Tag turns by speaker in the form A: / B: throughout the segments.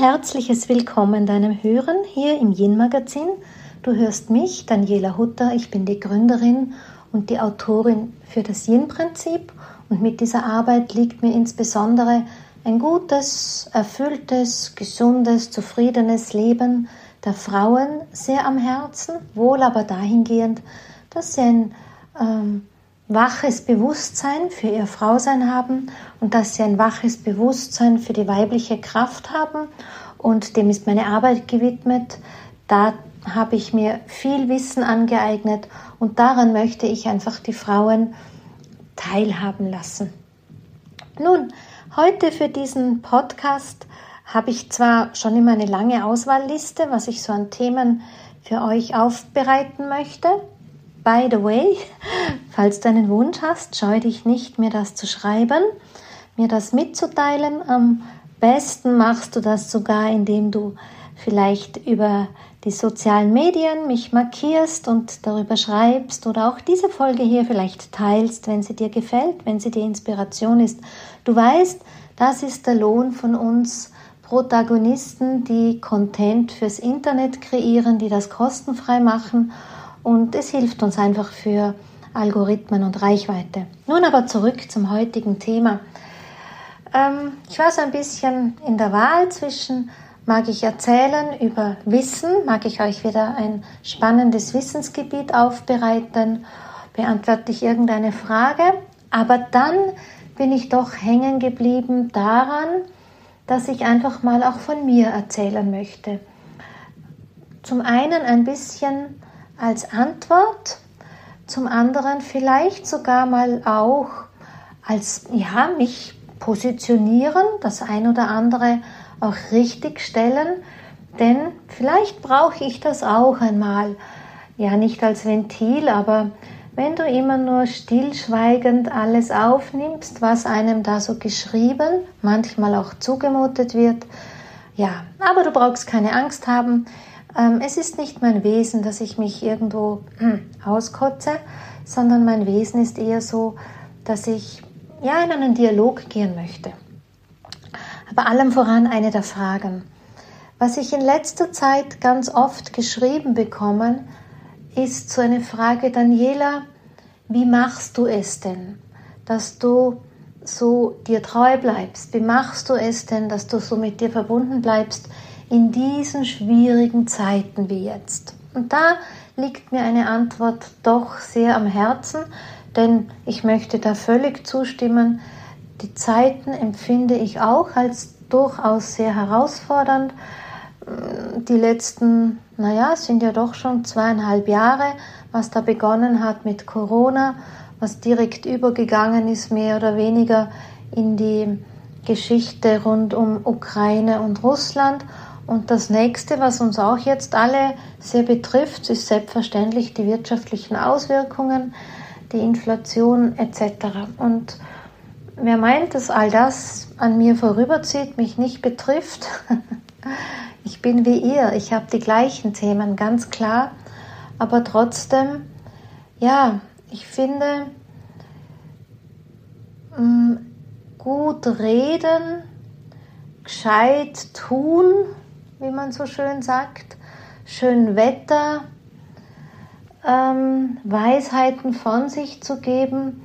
A: herzliches Willkommen deinem Hören hier im Yin Magazin. Du hörst mich, Daniela Hutter. Ich bin die Gründerin und die Autorin für das Yin Prinzip. Und mit dieser Arbeit liegt mir insbesondere ein gutes, erfülltes, gesundes, zufriedenes Leben der Frauen sehr am Herzen, wohl aber dahingehend, dass sie ein ähm, waches Bewusstsein für ihr Frausein haben und dass sie ein waches Bewusstsein für die weibliche Kraft haben. Und dem ist meine Arbeit gewidmet. Da habe ich mir viel Wissen angeeignet und daran möchte ich einfach die Frauen teilhaben lassen. Nun, heute für diesen Podcast habe ich zwar schon immer eine lange Auswahlliste, was ich so an Themen für euch aufbereiten möchte, By the way, falls du einen Wunsch hast, scheu dich nicht, mir das zu schreiben, mir das mitzuteilen. Am besten machst du das sogar, indem du vielleicht über die sozialen Medien mich markierst und darüber schreibst oder auch diese Folge hier vielleicht teilst, wenn sie dir gefällt, wenn sie dir Inspiration ist. Du weißt, das ist der Lohn von uns Protagonisten, die Content fürs Internet kreieren, die das kostenfrei machen und es hilft uns einfach für Algorithmen und Reichweite. Nun aber zurück zum heutigen Thema. Ähm, ich war so ein bisschen in der Wahl zwischen, mag ich erzählen über Wissen, mag ich euch wieder ein spannendes Wissensgebiet aufbereiten, beantworte ich irgendeine Frage, aber dann bin ich doch hängen geblieben daran, dass ich einfach mal auch von mir erzählen möchte. Zum einen ein bisschen als Antwort, zum anderen vielleicht sogar mal auch als, ja, mich positionieren, das ein oder andere auch richtig stellen, denn vielleicht brauche ich das auch einmal, ja, nicht als Ventil, aber wenn du immer nur stillschweigend alles aufnimmst, was einem da so geschrieben, manchmal auch zugemutet wird, ja, aber du brauchst keine Angst haben, es ist nicht mein Wesen, dass ich mich irgendwo hm, auskotze, sondern mein Wesen ist eher so, dass ich ja in einen Dialog gehen möchte. Aber allem voran eine der Fragen. Was ich in letzter Zeit ganz oft geschrieben bekommen, ist so eine Frage, Daniela, wie machst du es denn, dass du so dir treu bleibst? Wie machst du es denn, dass du so mit dir verbunden bleibst? In diesen schwierigen Zeiten wie jetzt? Und da liegt mir eine Antwort doch sehr am Herzen, denn ich möchte da völlig zustimmen. Die Zeiten empfinde ich auch als durchaus sehr herausfordernd. Die letzten, naja, sind ja doch schon zweieinhalb Jahre, was da begonnen hat mit Corona, was direkt übergegangen ist, mehr oder weniger in die Geschichte rund um Ukraine und Russland und das nächste, was uns auch jetzt alle sehr betrifft, ist selbstverständlich die wirtschaftlichen Auswirkungen, die Inflation etc. Und wer meint, dass all das an mir vorüberzieht, mich nicht betrifft, ich bin wie ihr, ich habe die gleichen Themen, ganz klar, aber trotzdem, ja, ich finde, mm, gut reden, gescheit tun, wie man so schön sagt, schön Wetter, ähm, Weisheiten von sich zu geben,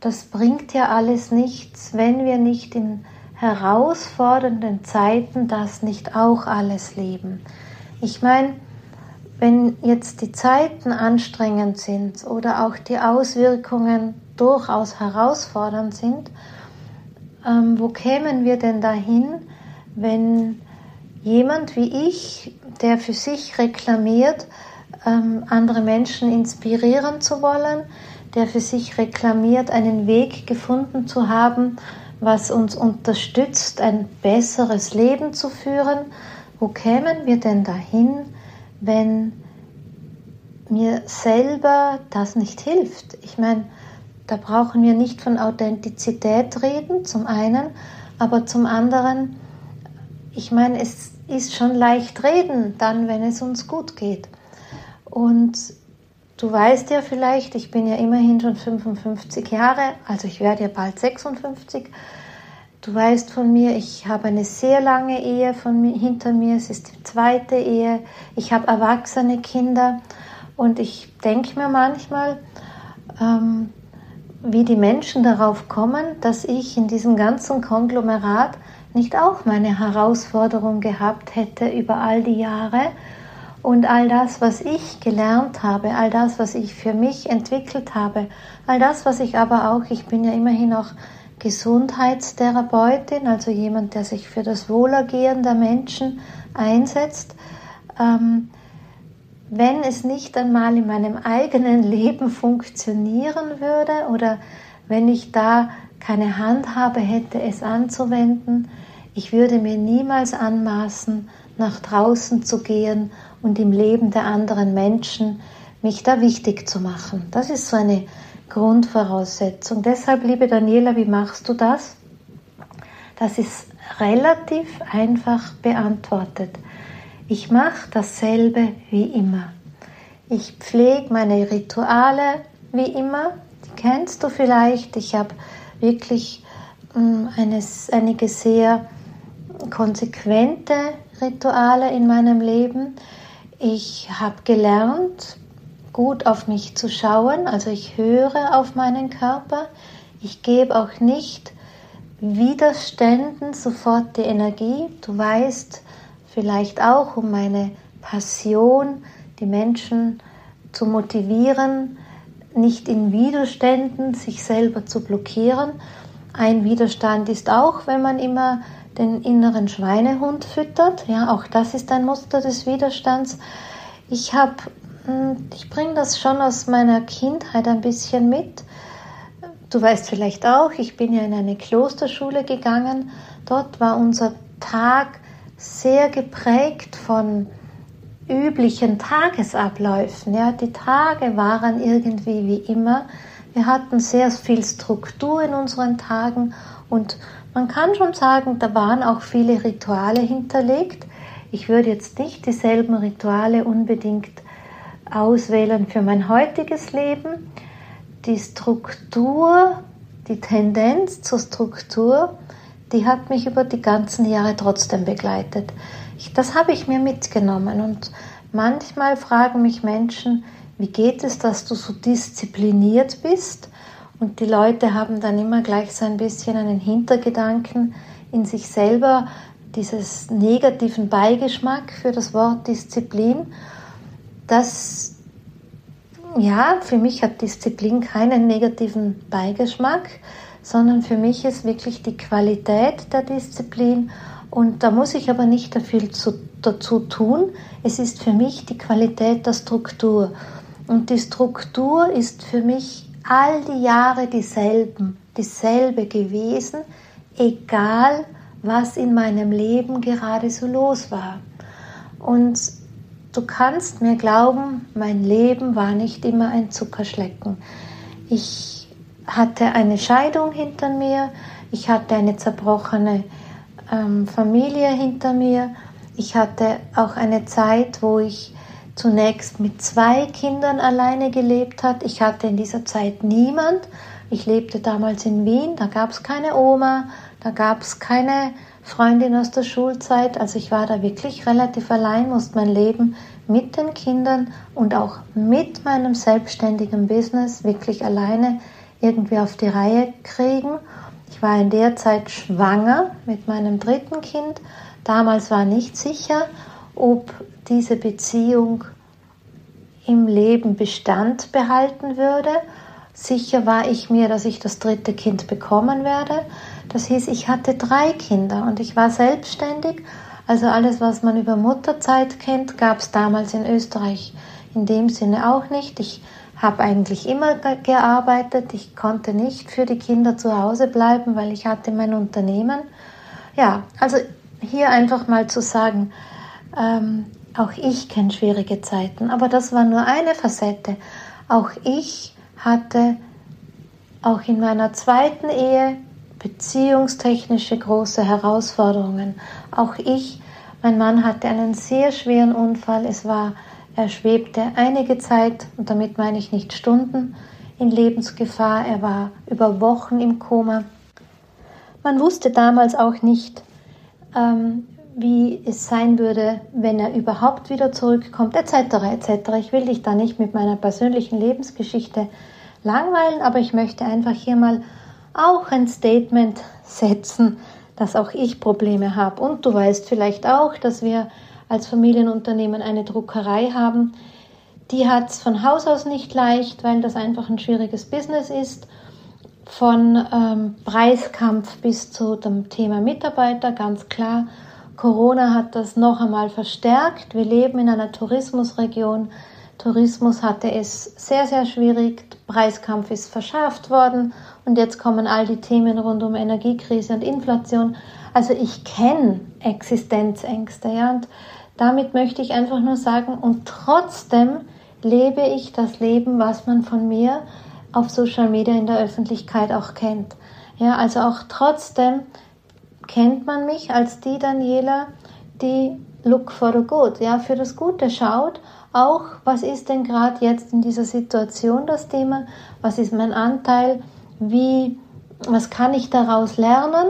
A: das bringt ja alles nichts, wenn wir nicht in herausfordernden Zeiten das nicht auch alles leben. Ich meine, wenn jetzt die Zeiten anstrengend sind oder auch die Auswirkungen durchaus herausfordernd sind, ähm, wo kämen wir denn dahin, wenn jemand wie ich, der für sich reklamiert, ähm, andere Menschen inspirieren zu wollen, der für sich reklamiert, einen Weg gefunden zu haben, was uns unterstützt, ein besseres Leben zu führen. Wo kämen wir denn dahin, wenn mir selber das nicht hilft? Ich meine, da brauchen wir nicht von Authentizität reden, zum einen, aber zum anderen, ich meine, es ist schon leicht reden, dann, wenn es uns gut geht. Und du weißt ja vielleicht, ich bin ja immerhin schon 55 Jahre, also ich werde ja bald 56. Du weißt von mir, ich habe eine sehr lange Ehe von mir, hinter mir. Es ist die zweite Ehe. Ich habe erwachsene Kinder. Und ich denke mir manchmal, ähm, wie die Menschen darauf kommen, dass ich in diesem ganzen Konglomerat nicht auch meine Herausforderung gehabt hätte über all die Jahre und all das, was ich gelernt habe, all das, was ich für mich entwickelt habe, all das, was ich aber auch, ich bin ja immerhin auch Gesundheitstherapeutin, also jemand, der sich für das Wohlergehen der Menschen einsetzt. Ähm, wenn es nicht einmal in meinem eigenen Leben funktionieren würde oder wenn ich da keine Handhabe hätte, es anzuwenden, ich würde mir niemals anmaßen, nach draußen zu gehen und im Leben der anderen Menschen mich da wichtig zu machen. Das ist so eine Grundvoraussetzung. Deshalb, liebe Daniela, wie machst du das? Das ist relativ einfach beantwortet. Ich mache dasselbe wie immer. Ich pflege meine Rituale wie immer. Die kennst du vielleicht. Ich habe wirklich ähm, eines, einige sehr konsequente Rituale in meinem Leben. Ich habe gelernt, gut auf mich zu schauen. Also ich höre auf meinen Körper. Ich gebe auch nicht Widerständen sofort die Energie. Du weißt, vielleicht auch um meine Passion, die Menschen zu motivieren, nicht in Widerständen sich selber zu blockieren. Ein Widerstand ist auch, wenn man immer den inneren Schweinehund füttert. Ja, auch das ist ein Muster des Widerstands. Ich habe, hm, ich bringe das schon aus meiner Kindheit ein bisschen mit. Du weißt vielleicht auch, ich bin ja in eine Klosterschule gegangen. Dort war unser Tag sehr geprägt von üblichen Tagesabläufen. Ja, die Tage waren irgendwie wie immer. Wir hatten sehr viel Struktur in unseren Tagen und man kann schon sagen, da waren auch viele Rituale hinterlegt. Ich würde jetzt nicht dieselben Rituale unbedingt auswählen für mein heutiges Leben. Die Struktur, die Tendenz zur Struktur die hat mich über die ganzen Jahre trotzdem begleitet. Ich, das habe ich mir mitgenommen und manchmal fragen mich Menschen, wie geht es, dass du so diszipliniert bist? Und die Leute haben dann immer gleich so ein bisschen einen Hintergedanken in sich selber, dieses negativen Beigeschmack für das Wort Disziplin. Das, ja, für mich hat Disziplin keinen negativen Beigeschmack sondern für mich ist wirklich die Qualität der Disziplin und da muss ich aber nicht viel zu, dazu tun. Es ist für mich die Qualität der Struktur. Und die Struktur ist für mich all die Jahre dieselben, dieselbe gewesen, egal was in meinem Leben gerade so los war. Und du kannst mir glauben, mein Leben war nicht immer ein Zuckerschlecken. Ich hatte eine Scheidung hinter mir, ich hatte eine zerbrochene ähm, Familie hinter mir, ich hatte auch eine Zeit, wo ich zunächst mit zwei Kindern alleine gelebt hat. Ich hatte in dieser Zeit niemand. Ich lebte damals in Wien, da gab es keine Oma, da gab es keine Freundin aus der Schulzeit. Also ich war da wirklich relativ allein, musste mein Leben mit den Kindern und auch mit meinem selbstständigen Business wirklich alleine irgendwie auf die Reihe kriegen. Ich war in der Zeit schwanger mit meinem dritten Kind. Damals war nicht sicher, ob diese Beziehung im Leben Bestand behalten würde. Sicher war ich mir, dass ich das dritte Kind bekommen werde. Das hieß, ich hatte drei Kinder und ich war selbstständig. Also alles, was man über Mutterzeit kennt, gab es damals in Österreich in dem Sinne auch nicht. Ich habe eigentlich immer gearbeitet. Ich konnte nicht für die Kinder zu Hause bleiben, weil ich hatte mein Unternehmen. Ja, also hier einfach mal zu sagen, ähm, auch ich kenne schwierige Zeiten, aber das war nur eine Facette. Auch ich hatte auch in meiner zweiten Ehe beziehungstechnische große Herausforderungen. Auch ich, mein Mann hatte einen sehr schweren Unfall. Es war er schwebte einige Zeit, und damit meine ich nicht Stunden, in Lebensgefahr. Er war über Wochen im Koma. Man wusste damals auch nicht, ähm, wie es sein würde, wenn er überhaupt wieder zurückkommt, etc. etc. Ich will dich da nicht mit meiner persönlichen Lebensgeschichte langweilen, aber ich möchte einfach hier mal auch ein Statement setzen, dass auch ich Probleme habe. Und du weißt vielleicht auch, dass wir als Familienunternehmen eine Druckerei haben. Die hat es von Haus aus nicht leicht, weil das einfach ein schwieriges Business ist. Von ähm, Preiskampf bis zu dem Thema Mitarbeiter, ganz klar. Corona hat das noch einmal verstärkt. Wir leben in einer Tourismusregion. Tourismus hatte es sehr, sehr schwierig. Preiskampf ist verschärft worden und jetzt kommen all die Themen rund um Energiekrise und Inflation. Also ich kenne Existenzängste, ja, und damit möchte ich einfach nur sagen, und trotzdem lebe ich das Leben, was man von mir auf Social Media in der Öffentlichkeit auch kennt. Ja, also auch trotzdem kennt man mich als die Daniela, die look for the good, ja, für das Gute schaut. Auch, was ist denn gerade jetzt in dieser Situation das Thema? Was ist mein Anteil? Wie, was kann ich daraus lernen?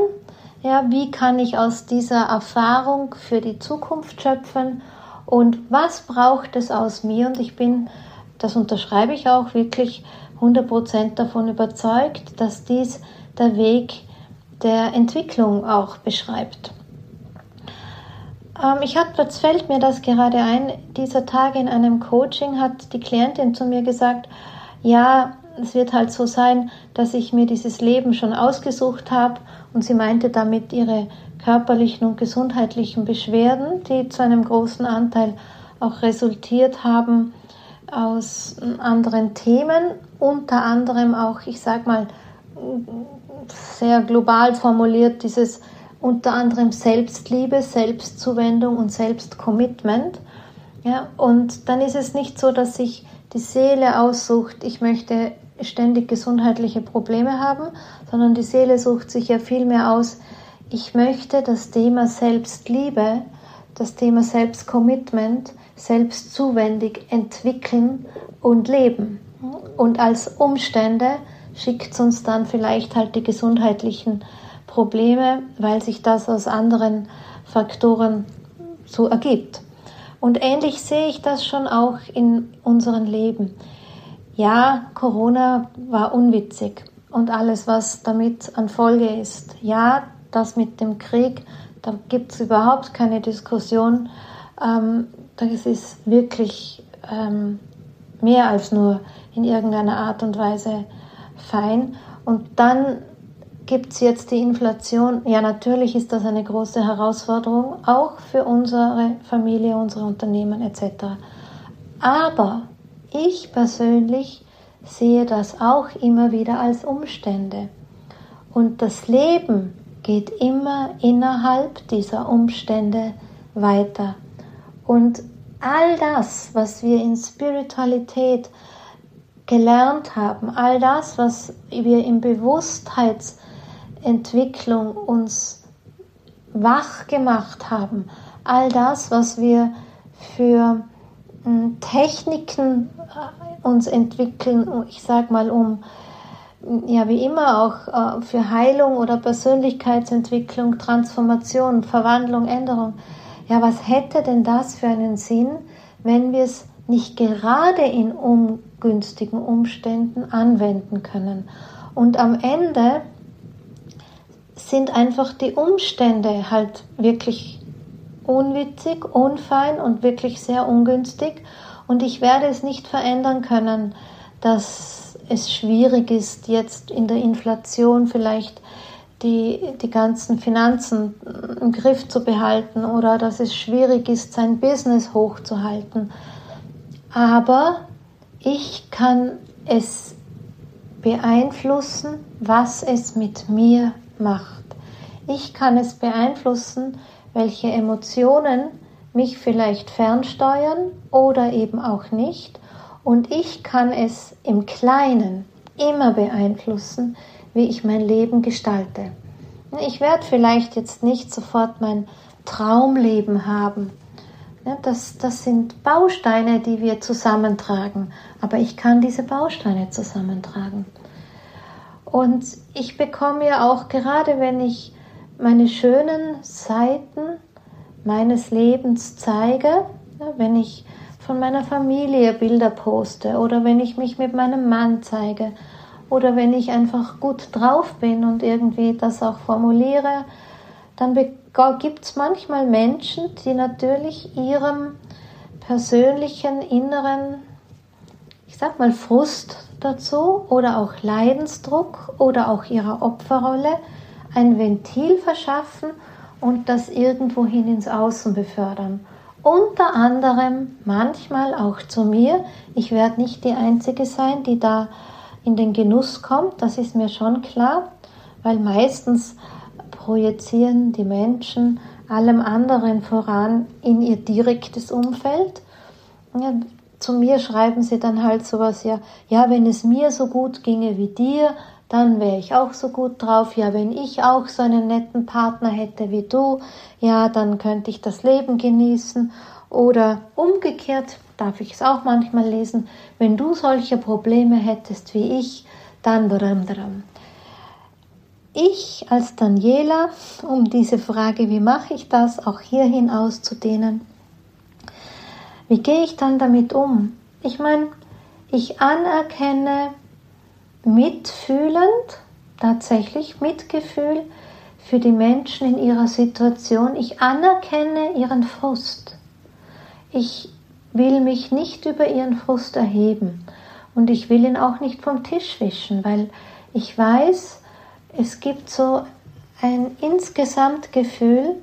A: Ja, wie kann ich aus dieser Erfahrung für die Zukunft schöpfen? Und was braucht es aus mir? Und ich bin, das unterschreibe ich auch wirklich 100% davon überzeugt, dass dies der Weg der Entwicklung auch beschreibt. Ähm, ich hatte, jetzt fällt mir das gerade ein, dieser Tage in einem Coaching hat die Klientin zu mir gesagt, ja, es wird halt so sein, dass ich mir dieses Leben schon ausgesucht habe und sie meinte damit ihre körperlichen und gesundheitlichen Beschwerden, die zu einem großen Anteil auch resultiert haben aus anderen Themen, unter anderem auch, ich sag mal, sehr global formuliert, dieses unter anderem Selbstliebe, Selbstzuwendung und Selbstcommitment. Ja, und dann ist es nicht so, dass sich die Seele aussucht, ich möchte ständig gesundheitliche Probleme haben, sondern die Seele sucht sich ja vielmehr aus, ich möchte das Thema Selbstliebe, das Thema Selbstcommitment, selbstzuwendig entwickeln und leben. Und als Umstände schickt uns dann vielleicht halt die gesundheitlichen Probleme, weil sich das aus anderen Faktoren so ergibt. Und ähnlich sehe ich das schon auch in unserem Leben. Ja, Corona war unwitzig und alles, was damit an Folge ist. Ja, das mit dem Krieg, da gibt es überhaupt keine Diskussion. Ähm, das ist wirklich ähm, mehr als nur in irgendeiner Art und Weise fein. Und dann gibt es jetzt die Inflation. Ja, natürlich ist das eine große Herausforderung, auch für unsere Familie, unsere Unternehmen etc. Aber ich persönlich sehe das auch immer wieder als Umstände. Und das Leben geht immer innerhalb dieser Umstände weiter. Und all das, was wir in Spiritualität gelernt haben, all das, was wir in Bewusstheitsentwicklung uns wach gemacht haben, all das, was wir für hm, Techniken äh, uns entwickeln, ich sag mal um ja wie immer auch äh, für Heilung oder Persönlichkeitsentwicklung, Transformation, Verwandlung, Änderung. Ja, was hätte denn das für einen Sinn, wenn wir es nicht gerade in ungünstigen Umständen anwenden können. Und am Ende sind einfach die Umstände halt wirklich unwitzig, unfein und wirklich sehr ungünstig. Und ich werde es nicht verändern können, dass es schwierig ist, jetzt in der Inflation vielleicht die, die ganzen Finanzen im Griff zu behalten oder dass es schwierig ist, sein Business hochzuhalten aber ich kann es beeinflussen, was es mit mir macht. Ich kann es beeinflussen, welche Emotionen mich vielleicht fernsteuern oder eben auch nicht. Und ich kann es im Kleinen immer beeinflussen, wie ich mein Leben gestalte. Ich werde vielleicht jetzt nicht sofort mein Traumleben haben, das, das sind Bausteine, die wir zusammentragen, aber ich kann diese Bausteine zusammentragen. Und ich bekomme ja auch gerade, wenn ich meine schönen Seiten meines Lebens zeige, wenn ich von meiner Familie Bilder poste oder wenn ich mich mit meinem Mann zeige oder wenn ich einfach gut drauf bin und irgendwie das auch formuliere, dann gibt es manchmal Menschen, die natürlich ihrem persönlichen inneren, ich sag mal, Frust dazu oder auch Leidensdruck oder auch ihrer Opferrolle ein Ventil verschaffen und das irgendwohin ins Außen befördern. Unter anderem manchmal auch zu mir. Ich werde nicht die Einzige sein, die da in den Genuss kommt, das ist mir schon klar, weil meistens projizieren die Menschen allem anderen voran in ihr direktes Umfeld. Ja, zu mir schreiben sie dann halt sowas, ja, ja, wenn es mir so gut ginge wie dir, dann wäre ich auch so gut drauf. Ja, wenn ich auch so einen netten Partner hätte wie du, ja, dann könnte ich das Leben genießen. Oder umgekehrt darf ich es auch manchmal lesen, wenn du solche Probleme hättest wie ich, dann. Ich als Daniela, um diese Frage, wie mache ich das, auch hierhin auszudehnen, wie gehe ich dann damit um? Ich meine, ich anerkenne mitfühlend, tatsächlich Mitgefühl für die Menschen in ihrer Situation. Ich anerkenne ihren Frust. Ich will mich nicht über ihren Frust erheben und ich will ihn auch nicht vom Tisch wischen, weil ich weiß, es gibt so ein insgesamt Gefühl,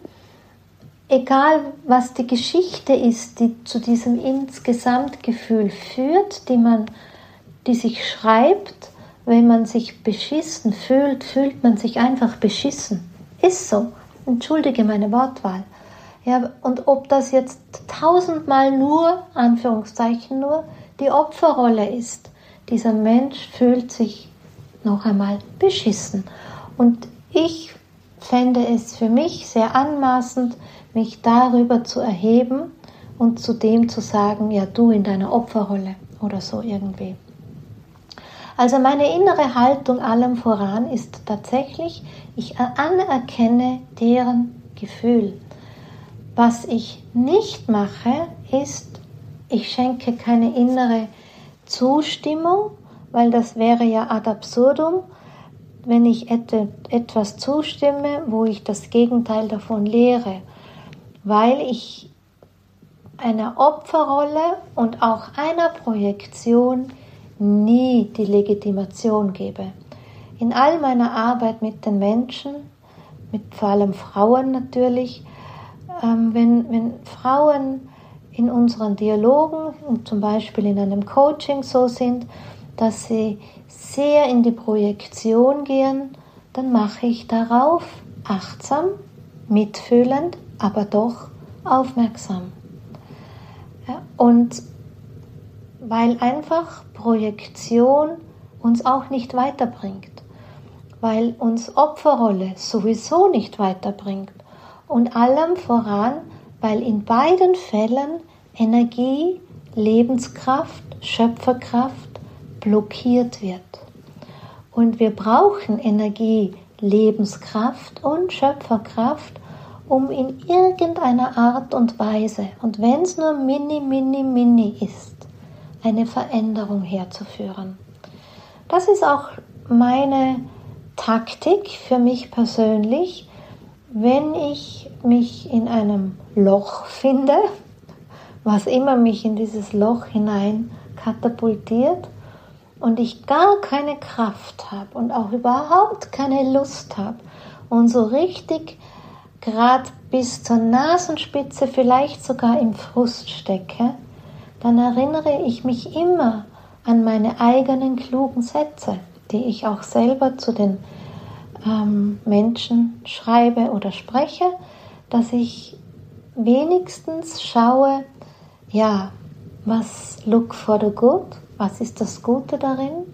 A: egal was die Geschichte ist, die zu diesem Insgesamtgefühl führt, die man, die sich schreibt, wenn man sich beschissen fühlt, fühlt man sich einfach beschissen. Ist so. Entschuldige meine Wortwahl. Ja, und ob das jetzt tausendmal nur, Anführungszeichen nur, die Opferrolle ist, dieser Mensch fühlt sich noch einmal beschissen. Und ich fände es für mich sehr anmaßend, mich darüber zu erheben und zu dem zu sagen, ja du in deiner Opferrolle oder so irgendwie. Also meine innere Haltung allem voran ist tatsächlich, ich anerkenne deren Gefühl. Was ich nicht mache, ist, ich schenke keine innere Zustimmung, weil das wäre ja ad absurdum, wenn ich etwas zustimme, wo ich das Gegenteil davon lehre weil ich einer Opferrolle und auch einer Projektion nie die Legitimation gebe. In all meiner Arbeit mit den Menschen, mit vor allem Frauen natürlich, ähm, wenn, wenn Frauen in unseren Dialogen und zum Beispiel in einem Coaching so sind, dass sie sehr in die Projektion gehen, dann mache ich darauf achtsam, mitfühlend, aber doch aufmerksam. Ja, und weil einfach Projektion uns auch nicht weiterbringt, weil uns Opferrolle sowieso nicht weiterbringt und allem voran, weil in beiden Fällen Energie, Lebenskraft, Schöpferkraft blockiert wird. Und wir brauchen Energie, Lebenskraft und Schöpferkraft, um in irgendeiner Art und Weise, und wenn es nur mini, mini, mini ist, eine Veränderung herzuführen. Das ist auch meine Taktik für mich persönlich, wenn ich mich in einem Loch finde, was immer mich in dieses Loch hinein katapultiert und ich gar keine Kraft habe und auch überhaupt keine Lust habe und so richtig gerade bis zur Nasenspitze vielleicht sogar im Frust stecke, dann erinnere ich mich immer an meine eigenen klugen Sätze, die ich auch selber zu den ähm, Menschen schreibe oder spreche, dass ich wenigstens schaue, ja, was look for the good, was ist das Gute darin,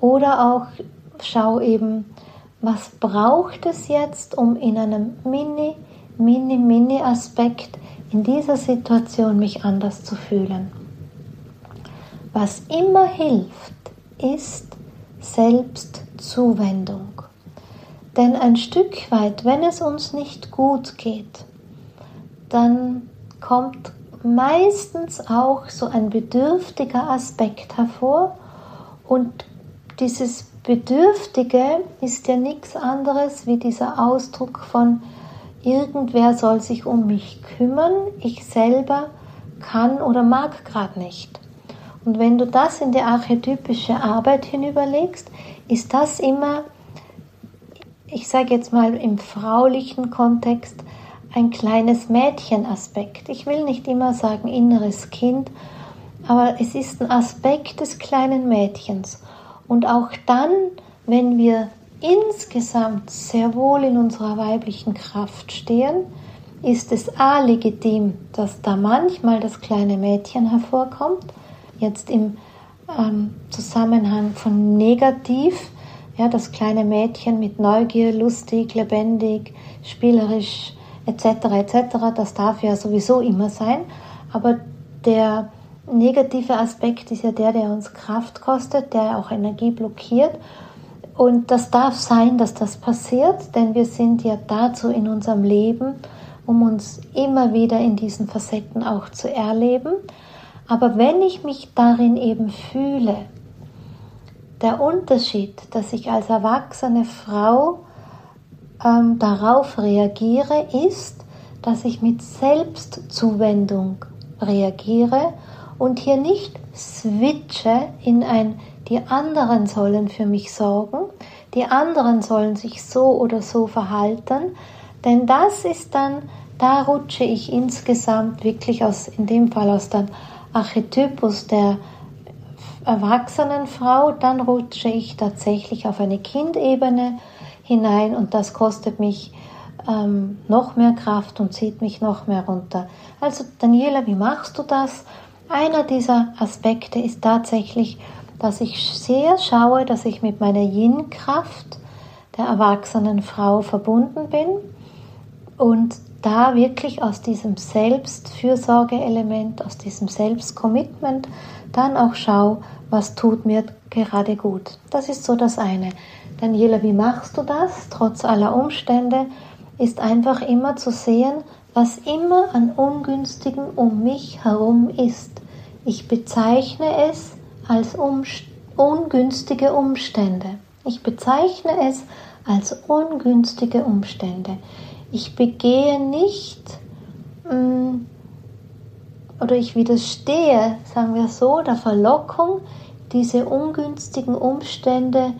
A: oder auch schau eben, was braucht es jetzt, um in einem mini, mini, mini Aspekt in dieser Situation mich anders zu fühlen. Was immer hilft, ist Selbstzuwendung. Denn ein Stück weit, wenn es uns nicht gut geht, dann kommt meistens auch so ein bedürftiger Aspekt hervor und dieses Bedürftige ist ja nichts anderes wie dieser Ausdruck von irgendwer soll sich um mich kümmern, ich selber kann oder mag gerade nicht. Und wenn du das in die archetypische Arbeit hinüberlegst, ist das immer, ich sage jetzt mal im fraulichen Kontext, ein kleines Mädchenaspekt. Ich will nicht immer sagen inneres Kind, aber es ist ein Aspekt des kleinen Mädchens. Und auch dann, wenn wir insgesamt sehr wohl in unserer weiblichen Kraft stehen, ist es A legitim, dass da manchmal das kleine Mädchen hervorkommt, jetzt im ähm, Zusammenhang von negativ, ja, das kleine Mädchen mit Neugier, lustig, lebendig, spielerisch etc. etc. Das darf ja sowieso immer sein, aber der negative Aspekt ist ja der, der uns Kraft kostet, der auch Energie blockiert. Und das darf sein, dass das passiert, denn wir sind ja dazu in unserem Leben, um uns immer wieder in diesen Facetten auch zu erleben. Aber wenn ich mich darin eben fühle, der Unterschied, dass ich als erwachsene Frau ähm, darauf reagiere, ist, dass ich mit Selbstzuwendung reagiere und hier nicht switche in ein, die anderen sollen für mich sorgen, die anderen sollen sich so oder so verhalten, denn das ist dann, da rutsche ich insgesamt wirklich aus, in dem Fall aus dem Archetypus der erwachsenen Frau, dann rutsche ich tatsächlich auf eine Kindebene hinein und das kostet mich ähm, noch mehr Kraft und zieht mich noch mehr runter. Also Daniela, wie machst du das? Einer dieser Aspekte ist tatsächlich, dass ich sehr schaue, dass ich mit meiner Yin-Kraft der erwachsenen Frau verbunden bin und da wirklich aus diesem Selbstfürsorge-Element, aus diesem Selbstcommitment dann auch schaue, was tut mir gerade gut. Das ist so das eine. Daniela, wie machst du das? Trotz aller Umstände ist einfach immer zu sehen, was immer an Ungünstigen um mich herum ist. Ich bezeichne es als ungünstige Umstände. Ich bezeichne es als ungünstige Umstände. Ich begehe nicht mm, oder ich widerstehe, sagen wir so, der Verlockung, diese ungünstigen Umstände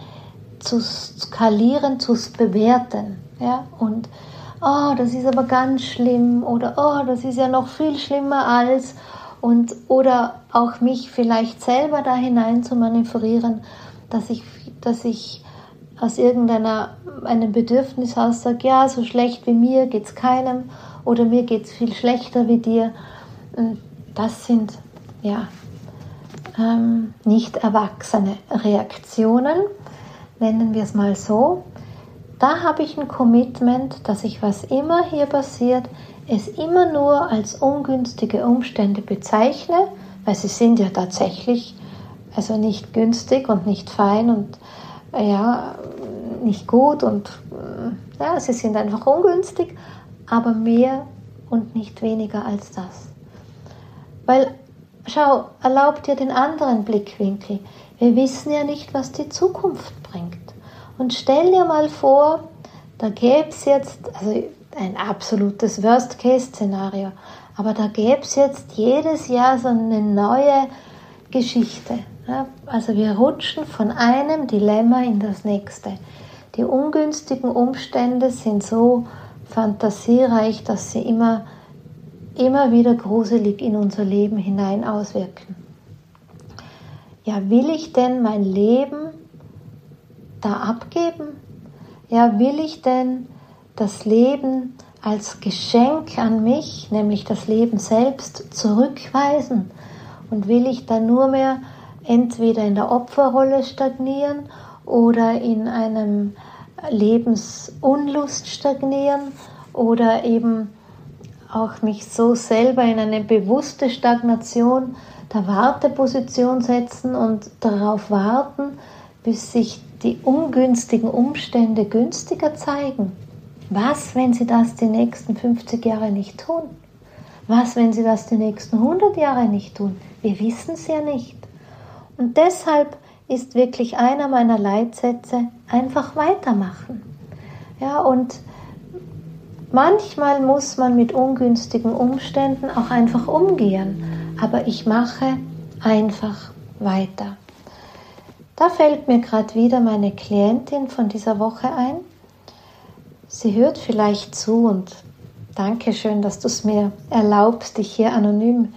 A: zu skalieren, zu bewerten. Ja? Und oh, das ist aber ganz schlimm oder oh, das ist ja noch viel schlimmer als und oder auch mich vielleicht selber da hinein zu manövrieren, dass ich, dass ich aus irgendeiner einem Bedürfnis aus sage, ja, so schlecht wie mir geht es keinem oder mir geht es viel schlechter wie dir. Das sind ja ähm, nicht erwachsene Reaktionen, nennen wir es mal so. Da habe ich ein Commitment, dass ich was immer hier passiert, es immer nur als ungünstige Umstände bezeichne, weil sie sind ja tatsächlich also nicht günstig und nicht fein und ja, nicht gut und ja, sie sind einfach ungünstig, aber mehr und nicht weniger als das. Weil, schau, erlaub dir den anderen Blickwinkel. Wir wissen ja nicht, was die Zukunft bringt. Und stell dir mal vor, da gäbe es jetzt, also ein absolutes Worst-Case-Szenario. Aber da gäbe es jetzt jedes Jahr so eine neue Geschichte. Also wir rutschen von einem Dilemma in das nächste. Die ungünstigen Umstände sind so fantasiereich, dass sie immer, immer wieder gruselig in unser Leben hinein auswirken. Ja, will ich denn mein Leben da abgeben? Ja, will ich denn das Leben als Geschenk an mich, nämlich das Leben selbst, zurückweisen? Und will ich dann nur mehr entweder in der Opferrolle stagnieren oder in einem Lebensunlust stagnieren oder eben auch mich so selber in eine bewusste Stagnation der Warteposition setzen und darauf warten, bis sich die ungünstigen Umstände günstiger zeigen. Was, wenn sie das die nächsten 50 Jahre nicht tun? Was, wenn sie das die nächsten 100 Jahre nicht tun? Wir wissen es ja nicht. Und deshalb ist wirklich einer meiner Leitsätze einfach weitermachen. Ja, und manchmal muss man mit ungünstigen Umständen auch einfach umgehen, aber ich mache einfach weiter. Da fällt mir gerade wieder meine Klientin von dieser Woche ein. Sie hört vielleicht zu und danke schön, dass du es mir erlaubst, dich hier anonym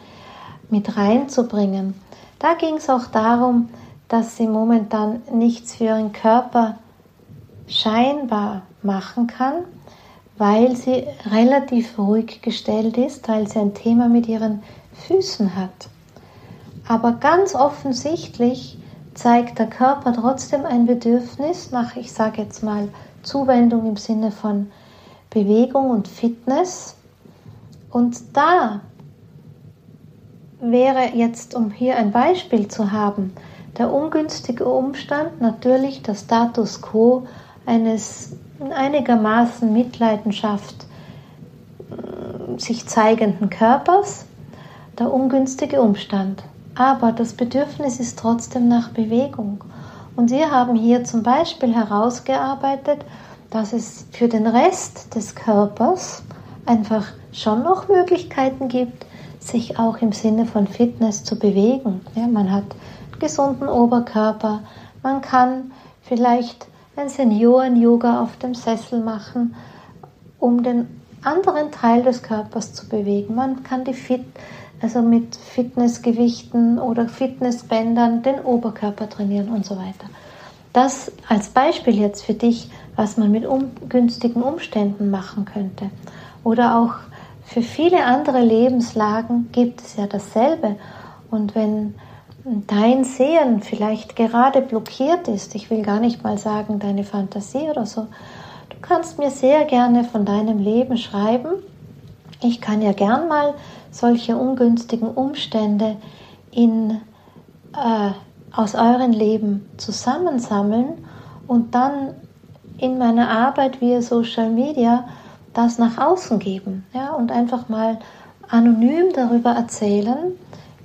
A: mit reinzubringen. Da ging es auch darum, dass sie momentan nichts für ihren Körper scheinbar machen kann, weil sie relativ ruhig gestellt ist, weil sie ein Thema mit ihren Füßen hat. Aber ganz offensichtlich zeigt der Körper trotzdem ein Bedürfnis nach, ich sage jetzt mal, Zuwendung im Sinne von Bewegung und Fitness. Und da wäre jetzt, um hier ein Beispiel zu haben, der ungünstige Umstand natürlich der Status quo eines einigermaßen Mitleidenschaft äh, sich zeigenden Körpers, der ungünstige Umstand aber das Bedürfnis ist trotzdem nach Bewegung. Und wir haben hier zum Beispiel herausgearbeitet, dass es für den Rest des Körpers einfach schon noch Möglichkeiten gibt, sich auch im Sinne von Fitness zu bewegen. Ja, man hat einen gesunden Oberkörper, man kann vielleicht ein Senioren-Yoga auf dem Sessel machen, um den anderen Teil des Körpers zu bewegen. Man kann die Fit also mit Fitnessgewichten oder Fitnessbändern den Oberkörper trainieren und so weiter. Das als Beispiel jetzt für dich, was man mit ungünstigen Umständen machen könnte. Oder auch für viele andere Lebenslagen gibt es ja dasselbe. Und wenn dein Sehen vielleicht gerade blockiert ist, ich will gar nicht mal sagen deine Fantasie oder so, du kannst mir sehr gerne von deinem Leben schreiben. Ich kann ja gern mal solche ungünstigen Umstände in, äh, aus euren Leben zusammensammeln und dann in meiner Arbeit via Social Media das nach außen geben ja, und einfach mal anonym darüber erzählen,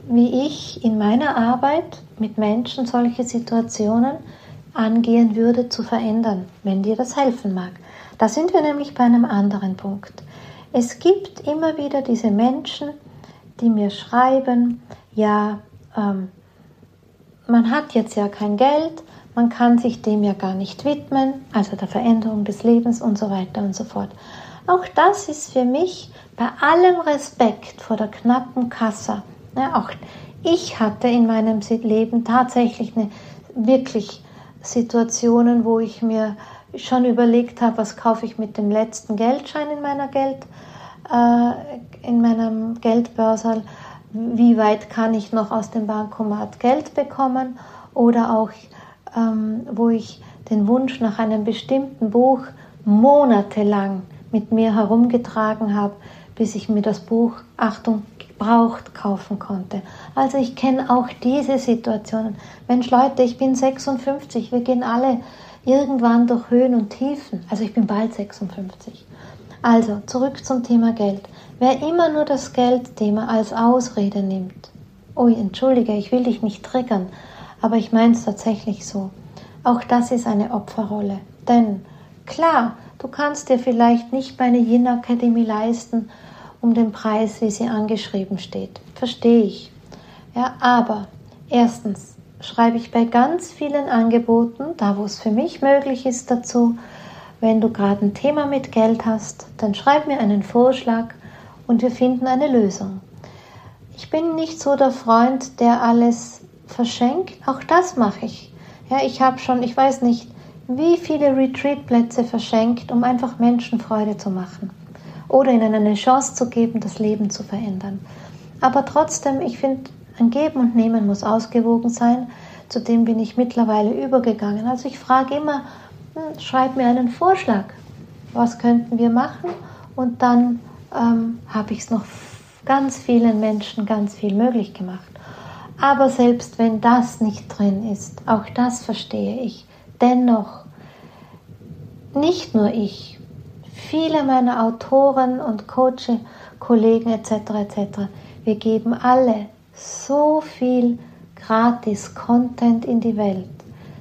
A: wie ich in meiner Arbeit mit Menschen solche Situationen angehen würde zu verändern, wenn dir das helfen mag. Da sind wir nämlich bei einem anderen Punkt. Es gibt immer wieder diese Menschen, die mir schreiben, ja, ähm, man hat jetzt ja kein Geld, man kann sich dem ja gar nicht widmen, also der Veränderung des Lebens und so weiter und so fort. Auch das ist für mich bei allem Respekt vor der knappen Kasse. Ja, auch ich hatte in meinem Leben tatsächlich eine, wirklich Situationen, wo ich mir schon überlegt habe, was kaufe ich mit dem letzten Geldschein in meiner Geld, äh, in meinem Geldbörsel, wie weit kann ich noch aus dem Bankomat Geld bekommen oder auch, ähm, wo ich den Wunsch nach einem bestimmten Buch monatelang mit mir herumgetragen habe, bis ich mir das Buch, Achtung, gebraucht kaufen konnte. Also ich kenne auch diese Situationen. Mensch Leute, ich bin 56, wir gehen alle irgendwann durch Höhen und Tiefen. Also ich bin bald 56. Also zurück zum Thema Geld. Wer immer nur das Geldthema als Ausrede nimmt, ui, entschuldige, ich will dich nicht triggern, aber ich meine es tatsächlich so. Auch das ist eine Opferrolle. Denn klar, du kannst dir vielleicht nicht meine Yin Academy leisten um den Preis, wie sie angeschrieben steht. Verstehe ich. Ja, aber erstens schreibe ich bei ganz vielen Angeboten, da wo es für mich möglich ist dazu, wenn du gerade ein Thema mit Geld hast, dann schreib mir einen Vorschlag und wir finden eine Lösung. Ich bin nicht so der Freund, der alles verschenkt. Auch das mache ich. Ja, ich habe schon, ich weiß nicht, wie viele Retreat-Plätze verschenkt, um einfach Menschen Freude zu machen oder ihnen eine Chance zu geben, das Leben zu verändern. Aber trotzdem, ich finde, ein Geben und Nehmen muss ausgewogen sein. Zudem bin ich mittlerweile übergegangen. Also ich frage immer, schreib mir einen Vorschlag. Was könnten wir machen? Und dann ähm, habe ich es noch ganz vielen Menschen ganz viel möglich gemacht. Aber selbst wenn das nicht drin ist, auch das verstehe ich, dennoch, nicht nur ich, viele meiner Autoren und Coach, Kollegen etc. etc., wir geben alle so viel gratis Content in die Welt,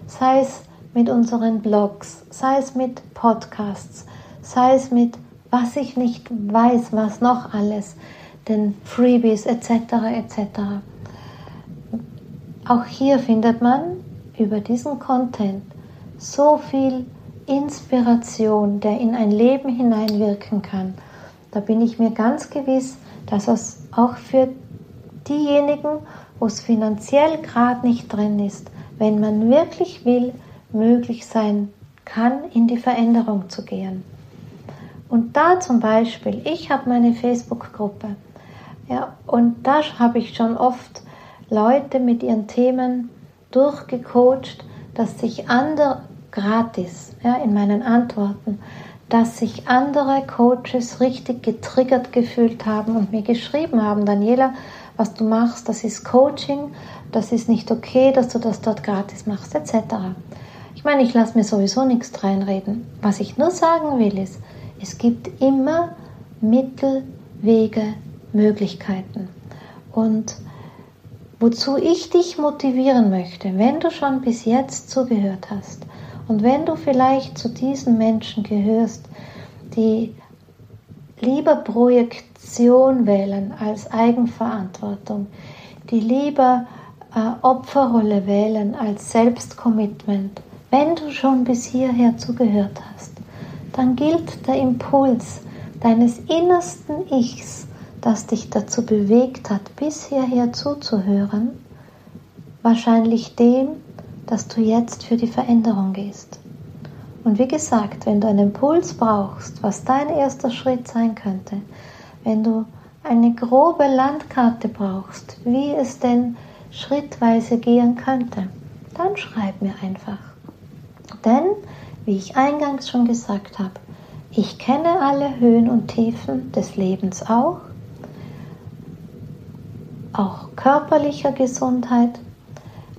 A: sei es mit unseren Blogs, sei es mit Podcasts, sei es mit was ich nicht weiß, was noch alles, den Freebies etc. etc. Auch hier findet man über diesen Content so viel Inspiration, der in ein Leben hineinwirken kann. Da bin ich mir ganz gewiss, dass es auch für diejenigen, wo es finanziell gerade nicht drin ist, wenn man wirklich will, möglich sein kann, in die Veränderung zu gehen. Und da zum Beispiel, ich habe meine Facebook-Gruppe. Ja, und da habe ich schon oft Leute mit ihren Themen durchgecoacht, dass sich andere gratis ja, in meinen Antworten, dass sich andere Coaches richtig getriggert gefühlt haben und mir geschrieben haben, Daniela, was du machst, das ist Coaching, das ist nicht okay, dass du das dort gratis machst, etc. Ich meine, ich lasse mir sowieso nichts reinreden. Was ich nur sagen will, ist, es gibt immer Mittel, Wege, Möglichkeiten. Und wozu ich dich motivieren möchte, wenn du schon bis jetzt zugehört hast und wenn du vielleicht zu diesen Menschen gehörst, die lieber Projektion wählen als Eigenverantwortung, die lieber äh, Opferrolle wählen als Selbstcommitment, wenn du schon bis hierher zugehört hast, dann gilt der Impuls deines innersten Ichs, das dich dazu bewegt hat, bis hierher zuzuhören, wahrscheinlich dem, dass du jetzt für die Veränderung gehst. Und wie gesagt, wenn du einen Impuls brauchst, was dein erster Schritt sein könnte, wenn du eine grobe Landkarte brauchst, wie es denn schrittweise gehen könnte, dann schreib mir einfach. Denn wie ich eingangs schon gesagt habe, ich kenne alle Höhen und Tiefen des Lebens auch, auch körperlicher Gesundheit,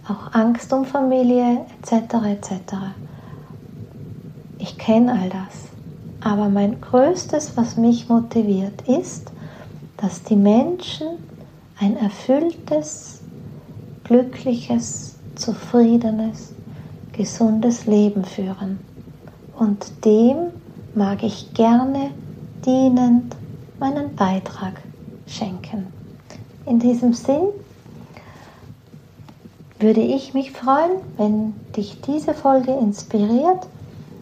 A: auch Angst um Familie etc. etc. Ich kenne all das. Aber mein Größtes, was mich motiviert, ist, dass die Menschen ein erfülltes, glückliches, zufriedenes, gesundes Leben führen und dem mag ich gerne dienend meinen Beitrag schenken. In diesem Sinn würde ich mich freuen, wenn dich diese Folge inspiriert,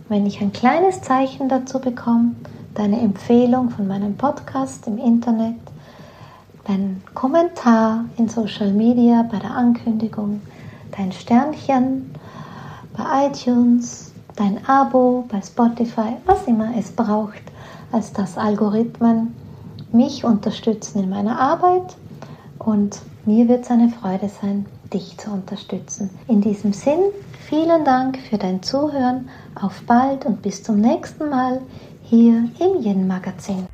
A: wenn ich ein kleines Zeichen dazu bekomme, deine Empfehlung von meinem Podcast im Internet, dein Kommentar in Social Media bei der Ankündigung, dein Sternchen bei iTunes, dein Abo bei Spotify, was immer es braucht, als dass Algorithmen mich unterstützen in meiner Arbeit und mir wird es eine Freude sein, dich zu unterstützen. In diesem Sinn, vielen Dank für dein Zuhören, auf bald und bis zum nächsten Mal hier im Yin Magazin.